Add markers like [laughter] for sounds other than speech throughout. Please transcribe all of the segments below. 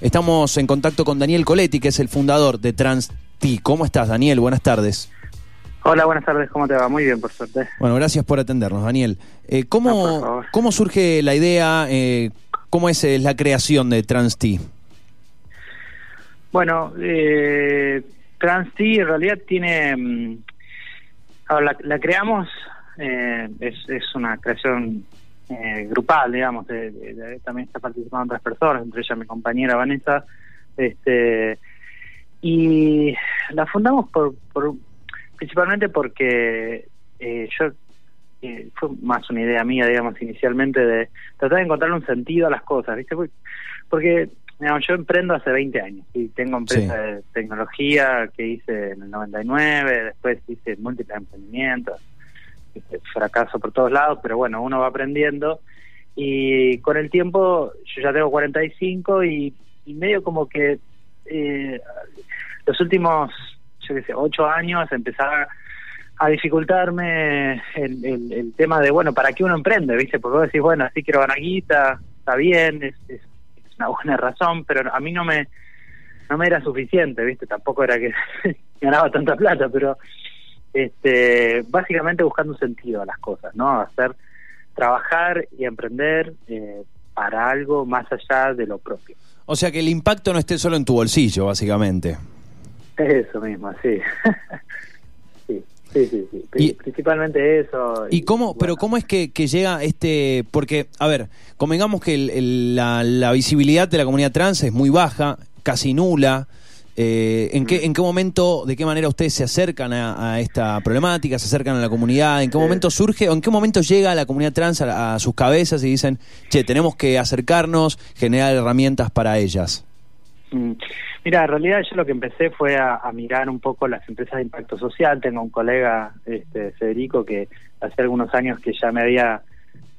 Estamos en contacto con Daniel Coletti, que es el fundador de TransT. ¿Cómo estás, Daniel? Buenas tardes. Hola, buenas tardes, ¿cómo te va? Muy bien, por suerte. Bueno, gracias por atendernos, Daniel. Eh, ¿cómo, No. ¿Cómo surge la idea? eh, ¿Cómo es la creación de TransT? Bueno, eh, TransT en realidad tiene... mm, ahora, la, la creamos, eh, es, es una creación eh, grupal, digamos, de- de- de- también está participando otras personas, entre ellas mi compañera Vanessa, este y la fundamos por, por principalmente porque eh, yo eh, fue más una idea mía, digamos, inicialmente de tratar de encontrarle un sentido a las cosas, ¿viste? Porque- digamos, yo emprendo hace 20 años y tengo empresa Sí. de tecnología que hice en el 99, después hice múltiples emprendimientos, fracaso por todos lados, pero bueno, uno va aprendiendo y con el tiempo yo ya tengo 45 y, y medio como que eh, los últimos, yo qué sé, 8 años empezaba a dificultarme el, tema de, bueno, ¿para qué uno emprende? ¿Viste? Porque vos decís, bueno, sí quiero ganar guita, está bien, es, es, es una buena razón, pero a mí no me no me era suficiente, ¿viste? Tampoco era que [laughs] ganaba tanta plata, pero este básicamente buscando un sentido a las cosas, ¿no? Hacer, trabajar y emprender eh, para algo más allá de lo propio. O sea, que el impacto no esté solo en tu bolsillo, básicamente. Eso mismo, sí. [laughs] sí, sí, sí, sí. Pri- Y- Principalmente eso. ¿Y cómo, bueno. pero cómo es que, que llega este, porque, a ver, convengamos que el- el- la, la visibilidad de la comunidad trans es muy baja, casi nula. Eh, ¿en, qué, ¿En qué momento, de qué manera ustedes se acercan a, a esta problemática, se acercan a la comunidad? ¿En qué Sí. momento surge o en qué momento llega la comunidad trans a, a sus cabezas y dicen, che, tenemos que acercarnos, generar herramientas para ellas? Mm. Mira, en realidad yo lo que empecé fue a, a mirar un poco las empresas de impacto social. Tengo un colega, este, Federico, que hace algunos años que ya me había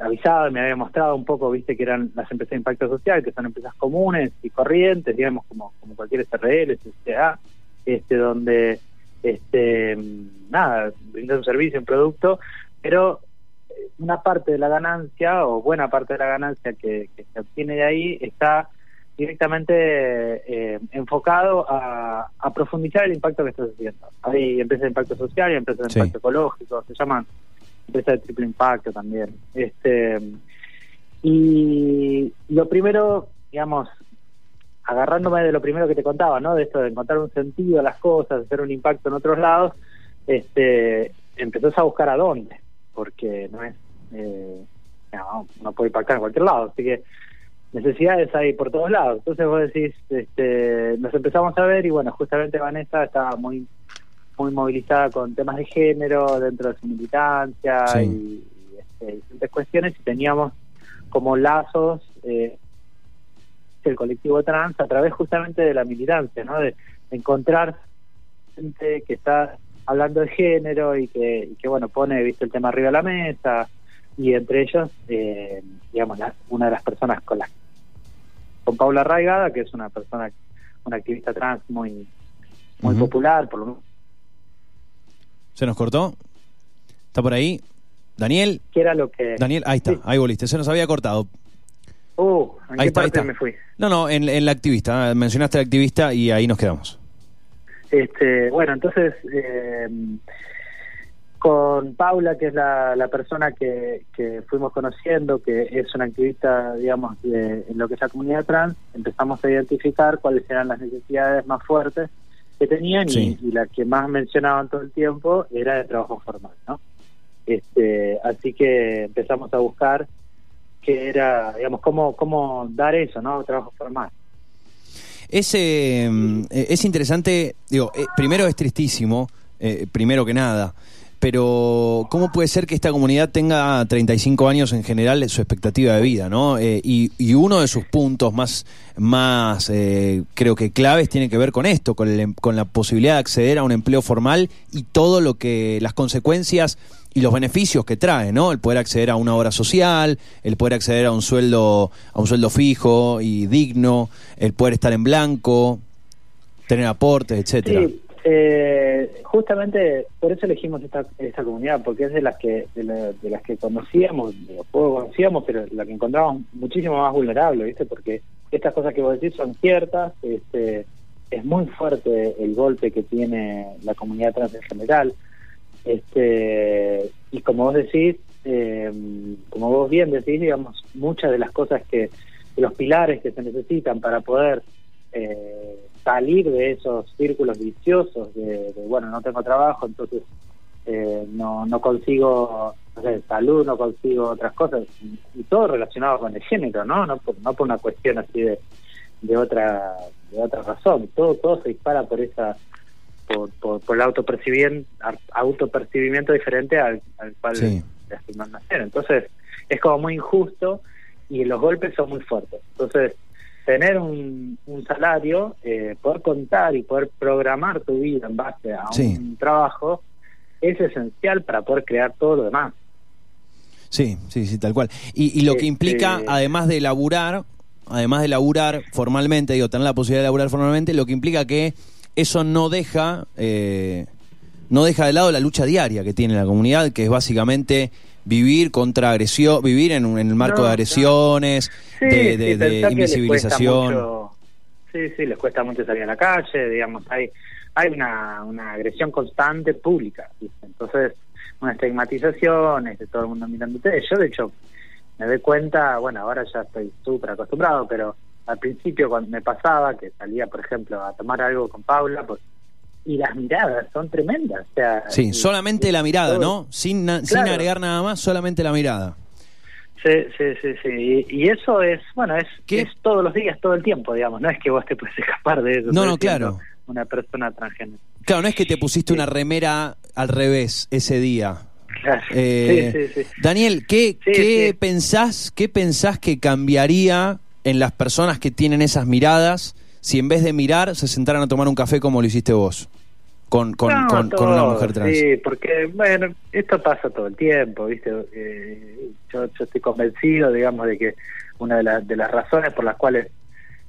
avisado y me había mostrado un poco, viste, que eran las empresas de impacto social, que son empresas comunes y corrientes, digamos, como, como cualquier SRL, SCA, este, donde, este, nada, brindan un servicio, un producto, pero eh, una parte de la ganancia o buena parte de la ganancia que, que se obtiene de ahí está directamente eh, enfocado a, a profundizar el impacto que estás haciendo. Hay empresas de impacto social y empresas de Sí. impacto ecológico, se llaman empresas de triple impacto también. Este y lo primero, digamos, agarrándome de lo primero que te contaba, ¿no? De esto de encontrar un sentido a las cosas, hacer un impacto en otros lados, este, empezás a buscar a dónde, porque no es, eh, no, no puede impactar en cualquier lado, así que necesidades hay por todos lados. Entonces vos decís, este, nos empezamos a ver y bueno, justamente Vanessa estaba muy muy movilizada con temas de género dentro de su militancia Sí. y, este, diferentes cuestiones y teníamos como lazos eh, el colectivo trans a través justamente de la militancia, ¿no? De, de encontrar gente que está hablando de género y que, y que bueno, pone, viste, el tema arriba de la mesa y entre ellos, eh, digamos, la- una de las personas con las con Paula Raigada, que es una persona, una activista trans muy muy popular, por lo menos ¿Se nos cortó? ¿Está por ahí? Daniel, que era lo que... Daniel, ahí está, Sí. ahí volviste, se nos había cortado. Uh, ¿en Ahí qué está, ahí parte está. me fui? No, no, en, en la activista, mencionaste la activista y ahí nos quedamos. Este, bueno, entonces eh, con Paula, que es la, la persona que, que fuimos conociendo, que es una activista, digamos, de, en lo que es la comunidad trans, empezamos a identificar cuáles eran las necesidades más fuertes que tenían y- Sí. y, la que más mencionaban todo el tiempo era de trabajo formal, ¿no? Este, así que empezamos a buscar qué era, digamos, cómo, cómo dar eso, ¿no? Trabajo formal. Es, eh, eh, es interesante, digo, eh, primero es tristísimo, eh, primero que nada, pero ¿cómo puede ser que esta comunidad tenga 35 años en general su expectativa de vida, ¿no? Eh, y, y uno de sus puntos más, más eh, creo que claves tiene que ver con esto, con, el em- con la posibilidad de acceder a un empleo formal y todo lo que, las consecuencias y los beneficios que trae, ¿no? El poder acceder a una obra social, el poder acceder a un sueldo, a un sueldo fijo y digno, el poder estar en blanco, tener aportes, etcétera. Sí, eh, justamente por eso elegimos esta, esta comunidad, porque es de las que de, la- de las que conocíamos, los poco conocíamos, pero la que encontramos muchísimo más vulnerable, ¿viste? Porque estas cosas que vos decís son ciertas, este, es muy fuerte el golpe que tiene la comunidad trans en general, este, y como vos decís, eh, como vos bien decís, digamos, muchas de las cosas que, los pilares que se necesitan para poder eh, salir de esos círculos viciosos de, bueno, no tengo trabajo, entonces eh, no, no consigo salud, no consigo otras cosas, y todo relacionado con el género, ¿no? No por, no por una cuestión así de, de otra de otra razón, todo todo se dispara por esa por, por, el autopercibimiento, autopercibimiento diferente al, al cual sí. nacer. Entonces, es como muy injusto y los golpes son muy fuertes. Entonces, tener un, un salario, eh, poder contar y poder programar tu vida en base a un trabajo, es esencial para poder crear todo lo demás. Sí, sí, sí, tal cual. Y, y lo que implica, este además de laburar, además de laburar formalmente, digo, tener la posibilidad de laburar formalmente, lo que implica que eso no deja, eh, no deja de lado la lucha diaria que tiene la comunidad, que es básicamente vivir contra agresión, vivir en, en el marco de agresiones, de, de, invisibilización. sí, sí, les cuesta mucho salir a la calle, digamos, hay hay una, una agresión constante pública, entonces una estigmatización, de todo el mundo mirándote. Yo, de hecho, me doy cuenta, bueno, ahora ya estoy súper acostumbrado, pero al principio cuando me pasaba que salía, por ejemplo, a tomar algo con Paula, pues y las miradas son tremendas. O sea, sí, solamente la mirada, ¿no? Sin, sin agregar nada más, solamente la mirada. Sí, sí, sí, sí. Y, eso es, bueno, es, es todos los días, todo el tiempo, digamos. No es que vos te puedes [laughs] escapar de eso. No, no, claro. Una persona transgénero. Claro, no es que te pusiste una remera al revés ese día. Claro. Eh, sí, sí, Daniel, ¿qué, qué pensás, qué pensás que cambiaría en las personas que tienen esas miradas si en vez de mirar se sentaran a tomar un café como lo hiciste vos? Con, con, con, una mujer trans. Sí, porque, bueno, esto pasa todo el tiempo, ¿viste? Eh, yo, yo estoy convencido, digamos, de que una de, de las razones por las cuales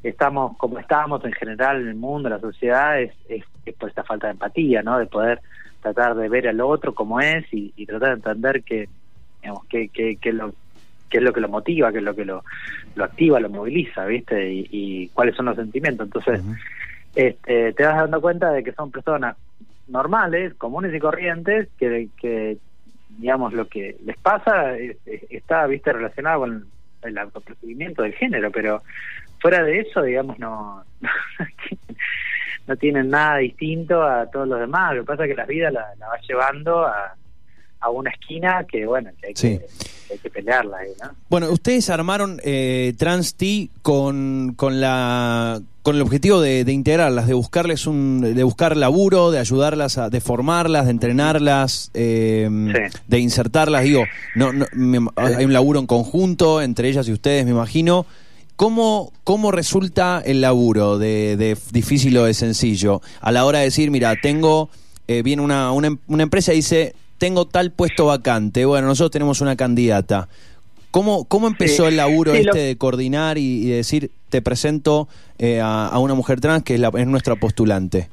estamos como estamos en general en el mundo, en la sociedad, es, es, por esta falta de empatía, ¿no? De poder tratar de ver al otro como es y, tratar de entender que, digamos, que, que, que lo qué es lo que lo motiva, qué es lo que lo, lo activa, lo moviliza, ¿viste? Y, cuáles son los sentimientos. Entonces, este, te vas dando cuenta de que son personas normales, comunes y corrientes, que, que digamos, lo que les pasa está, ¿viste? Relacionado con el autopercibimiento del género, pero fuera de eso, digamos, no, [laughs] no tienen nada distinto a todos los demás. Lo que pasa es que la vida la, la va llevando a, a una esquina que, bueno, que hay, que, hay que pelearla ahí, ¿no? Bueno, ustedes armaron eh, TransT con, con, la, con el objetivo de, integrarlas, de buscarles un, de buscar laburo, de ayudarlas, a, de formarlas, de entrenarlas, eh, de insertarlas. Digo, no, no hay un laburo en conjunto entre ellas y ustedes, me imagino. ¿Cómo, ¿Cómo resulta el laburo de, de difícil o de sencillo? A la hora de decir, mira, tengo, eh, viene una, una, una empresa y dice, tengo tal puesto vacante, bueno, nosotros tenemos una candidata. ¿Cómo, cómo empezó el laburo este de coordinar y, decir, te presento eh, a, una mujer trans que es, la, es nuestra postulante?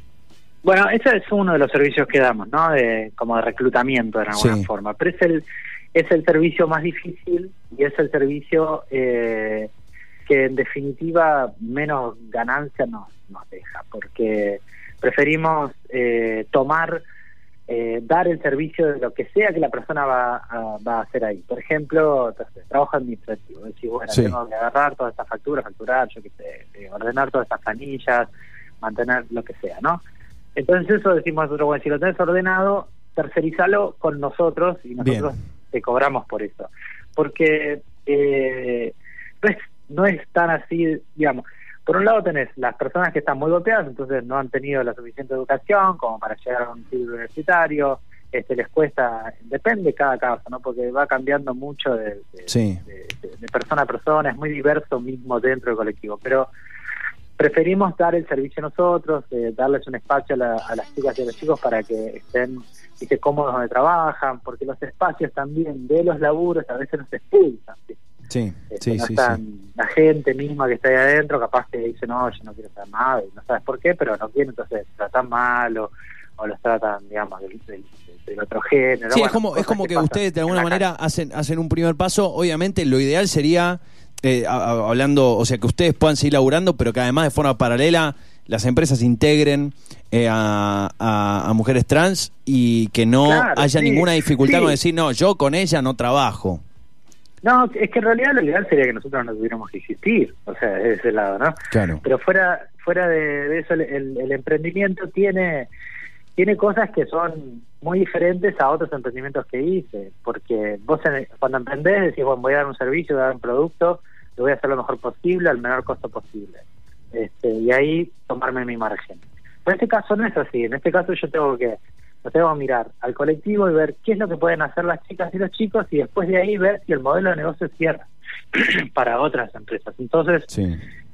Bueno, ese es uno de los servicios que damos, ¿no? De, como de reclutamiento de alguna forma. Pero es el, es el servicio más difícil y es el servicio eh, que en definitiva menos ganancia nos, nos deja, porque preferimos eh, tomar eh, dar el servicio de lo que sea que la persona va a, va a hacer ahí. Por ejemplo, trabajo administrativo. Decir, bueno, tengo que agarrar todas estas facturas, facturar, yo qué sé, eh, ordenar todas estas planillas, mantener lo que sea, ¿no? Entonces eso decimos nosotros, bueno, si lo tenés ordenado, tercerizalo con nosotros y nosotros te cobramos por eso. Porque eh, no, es, no es tan así, digamos, por un lado tenés las personas que están muy golpeadas, entonces no han tenido la suficiente educación como para llegar a un título universitario, este les cuesta, depende cada caso, ¿no? Porque va cambiando mucho de, persona a persona, es muy diverso mismo dentro del colectivo, pero preferimos dar el servicio nosotros, eh, darles un espacio a, las chicas y a los chicos para que estén cómodos donde trabajan, porque los espacios también de los laburos a veces nos expulsan. Sí, sí, sí, La gente misma que está ahí adentro, capaz que dice, no, yo no quiero saber nada, y no sabes por qué, pero no quiere, entonces tratan mal o, los tratan, digamos, del, otro género. Sí, es como, es como que, ustedes de alguna manera hacen, hacen un primer paso. Obviamente, lo ideal sería eh, hablando, o sea, que ustedes puedan seguir laburando, pero que además de forma paralela las empresas integren eh, a, mujeres trans y que no haya ninguna dificultad con decir, no, yo con ella no trabajo. No, es que en realidad lo ideal sería que nosotros no tuviéramos que existir, o sea, de ese lado, ¿no? Claro. Pero fuera fuera de, eso, el, emprendimiento tiene tiene cosas que son muy diferentes a otros emprendimientos que hice, porque vos cuando emprendés decís, bueno, voy a dar un servicio, voy a dar un producto, lo voy a hacer lo mejor posible, al menor costo posible. Este, y ahí tomarme mi margen. Pero en este caso no es así, en este caso yo tengo que lo tengo que mirar al colectivo y ver qué es lo que pueden hacer las chicas y los chicos y después de ahí ver si el modelo de negocio cierra [clears throat] para otras empresas. Entonces,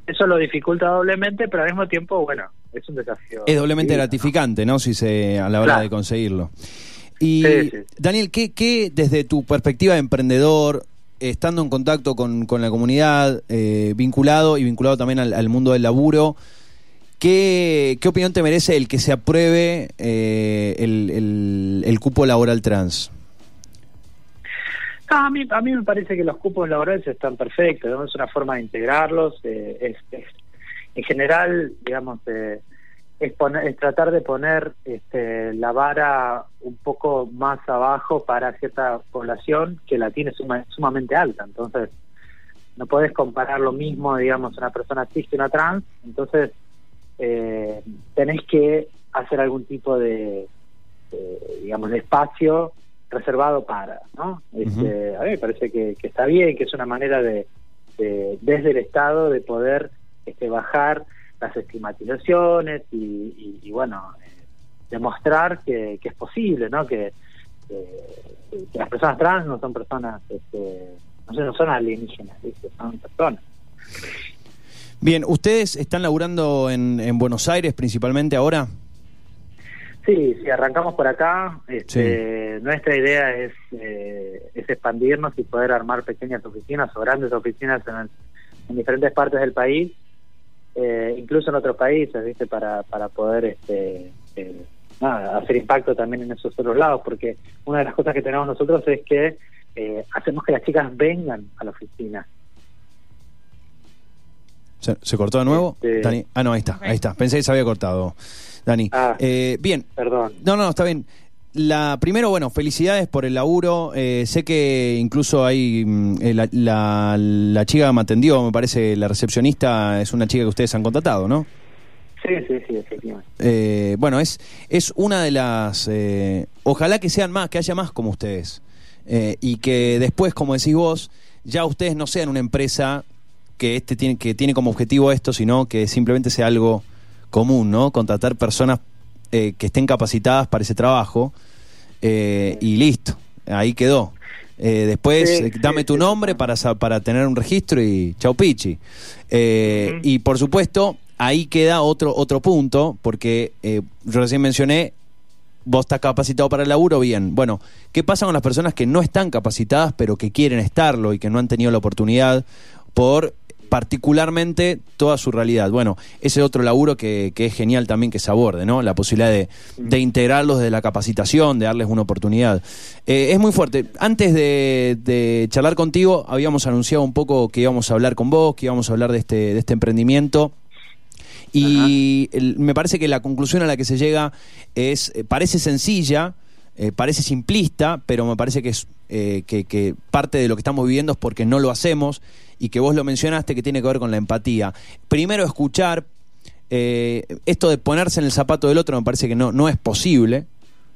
eso lo dificulta doblemente, pero al mismo tiempo, bueno, es un desafío. Es doblemente gratificante, ¿no? Si se a la hora de conseguirlo. Y Daniel, ¿qué, ¿qué desde tu perspectiva de emprendedor, estando en contacto con, con la comunidad, eh, vinculado y vinculado también al, mundo del laburo, ¿qué, ¿qué, opinión te merece el que se apruebe eh, el, el, cupo laboral trans? a, mí, a mí me parece que los cupos laborales están perfectos, es una forma de integrarlos, eh, es, en general, digamos, es, poner, tratar de poner este, la vara un poco más abajo para cierta población que la tiene sumamente alta. Entonces, no podés comparar lo mismo, digamos, una persona cis que una trans. Entonces, eh, tenés que hacer algún tipo de, digamos, de espacio reservado para, ¿no? Este, a mí me parece que, está bien, que es una manera de, desde el Estado de poder este, bajar las estigmatizaciones y, bueno, eh, demostrar que, es posible, ¿no? Que, las personas trans no son personas, este, no, sé, no son alienígenas, son personas. Bien, ¿ustedes están laburando en, en Buenos Aires principalmente ahora? Sí, sí, arrancamos por acá. Este, Nuestra idea es, eh, es expandirnos y poder armar pequeñas oficinas o grandes oficinas en, en diferentes partes del país eh, incluso en otros países, ¿viste? Para, para poder este, eh, hacer impacto también en esos otros lados, porque una de las cosas que tenemos nosotros es que eh, hacemos que las chicas vengan a la oficina. ¿Se, cortó de nuevo? Este, ah, no, ahí está, ahí está. Pensé que se había cortado, Dani. Ah, bien. Perdón. No, no, está bien. La, primero, bueno, felicidades por el laburo. Eh, sé que incluso hay mm, eh, la, la, chica que me atendió, me parece, la recepcionista, es una chica que ustedes han contratado, ¿no? Sí, sí, sí, efectivamente. Eh, bueno, es, es una de las... ojalá que sean más, que haya más como ustedes. y que después, como decís vos, ya ustedes no sean una empresa que, este tiene, que tiene como objetivo esto, sino que simplemente sea algo común, ¿no? Contratar personas eh, que estén capacitadas para ese trabajo eh, y listo, ahí quedó. Eh, después, dame tu nombre para, para tener un registro y chau pichi. Y por supuesto, ahí queda otro, otro punto, porque yo recién mencioné, vos estás capacitado para el laburo, bien. Bueno, ¿qué pasa con las personas que no están capacitadas, pero que quieren estarlo y que no han tenido la oportunidad por particularmente toda su realidad. Bueno, ese otro laburo que, que, es genial también que se aborde, ¿no? La posibilidad de, de integrarlos de la capacitación, de darles una oportunidad. Eh, es muy fuerte. Antes de, charlar contigo, habíamos anunciado un poco que íbamos a hablar con vos, que íbamos a hablar de este, de este emprendimiento. Y me parece que la conclusión a la que se llega es, eh, parece sencilla, eh, parece simplista, pero me parece que es que, que, parte de lo que estamos viviendo es porque no lo hacemos y que vos lo mencionaste que tiene que ver con la empatía. Primero escuchar, eh, esto de ponerse en el zapato del otro me parece que no, no es posible,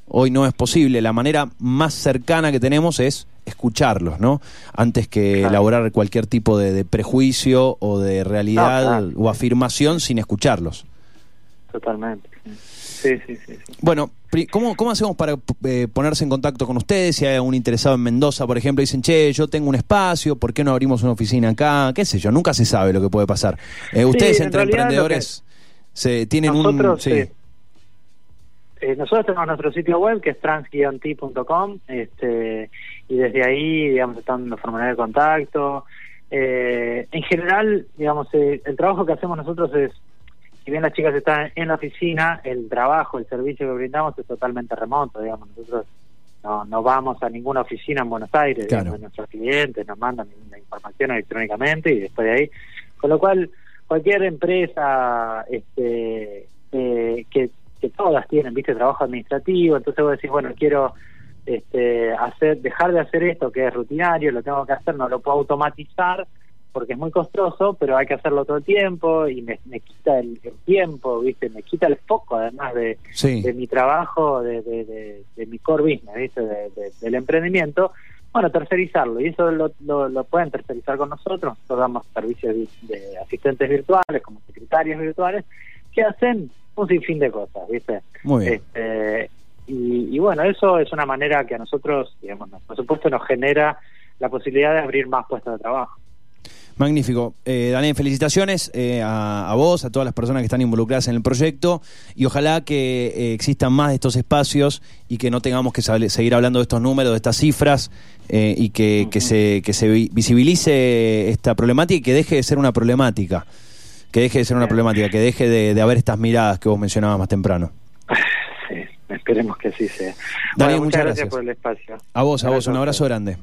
hoy no es posible, la manera más cercana que tenemos es escucharlos, ¿no? Antes que elaborar cualquier tipo de, prejuicio o de realidad o afirmación sin escucharlos. Totalmente. Sí, sí, sí. Bueno, ¿cómo, ¿cómo hacemos para eh, ponerse en contacto con ustedes? Si hay algún interesado en Mendoza, por ejemplo, dicen, che, yo tengo un espacio, ¿por qué no abrimos una oficina acá? ¿Qué sé yo? Nunca se sabe lo que puede pasar. Eh, ustedes entre emprendedores se tienen un... Sí. Eh, nosotros tenemos nuestro sitio web que es trans-t.com este, y desde ahí, digamos, están los formularios de contacto. en general, digamos, el trabajo que hacemos nosotros es si bien las chicas están en la oficina, el trabajo, el servicio que brindamos es totalmente remoto, digamos. Nosotros no, no vamos a ninguna oficina en Buenos Aires, Claro. digamos, nuestros clientes nos mandan la información electrónicamente y después de ahí, con lo cual cualquier empresa este, eh, que, que todas tienen, viste, trabajo administrativo, entonces vos decís, bueno, quiero este, hacer, dejar de hacer esto que es rutinario, lo tengo que hacer, no lo puedo automatizar porque es muy costoso, pero hay que hacerlo todo el tiempo y me, me quita el, el tiempo, viste, me quita el foco además de, Sí. de mi trabajo, de, de, mi core business, ¿viste? De- de- del emprendimiento, bueno, tercerizarlo. Y eso lo, lo, lo pueden tercerizar con nosotros. Nosotros damos servicios de, de asistentes virtuales, como secretarios virtuales, que hacen un sinfín de cosas, ¿viste? Muy bien. Este, y, y bueno, eso es una manera que a nosotros, digamos, por supuesto nos genera la posibilidad de abrir más puestos de trabajo. Magnífico. Eh, Daniel, felicitaciones eh, a, a vos, a todas las personas que están involucradas en el proyecto y ojalá que eh, existan más de estos espacios y que no tengamos que seguir hablando de estos números, de estas cifras eh, y que, que se, que se vi- visibilice esta problemática y que deje de ser una problemática. Que deje de ser una problemática, que deje de, de haber estas miradas que vos mencionabas más temprano. Sí, esperemos que sí sea. Daniel, Bueno, muchas muchas gracias. gracias por el espacio. A vos, a vos, un abrazo grande.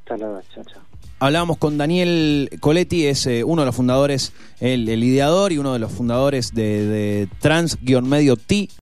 Hasta luego, chao, chao. Hablábamos con Daniel Coletti, es eh, uno de los fundadores, el, ideador y uno de los fundadores de, de Trans-Medio T,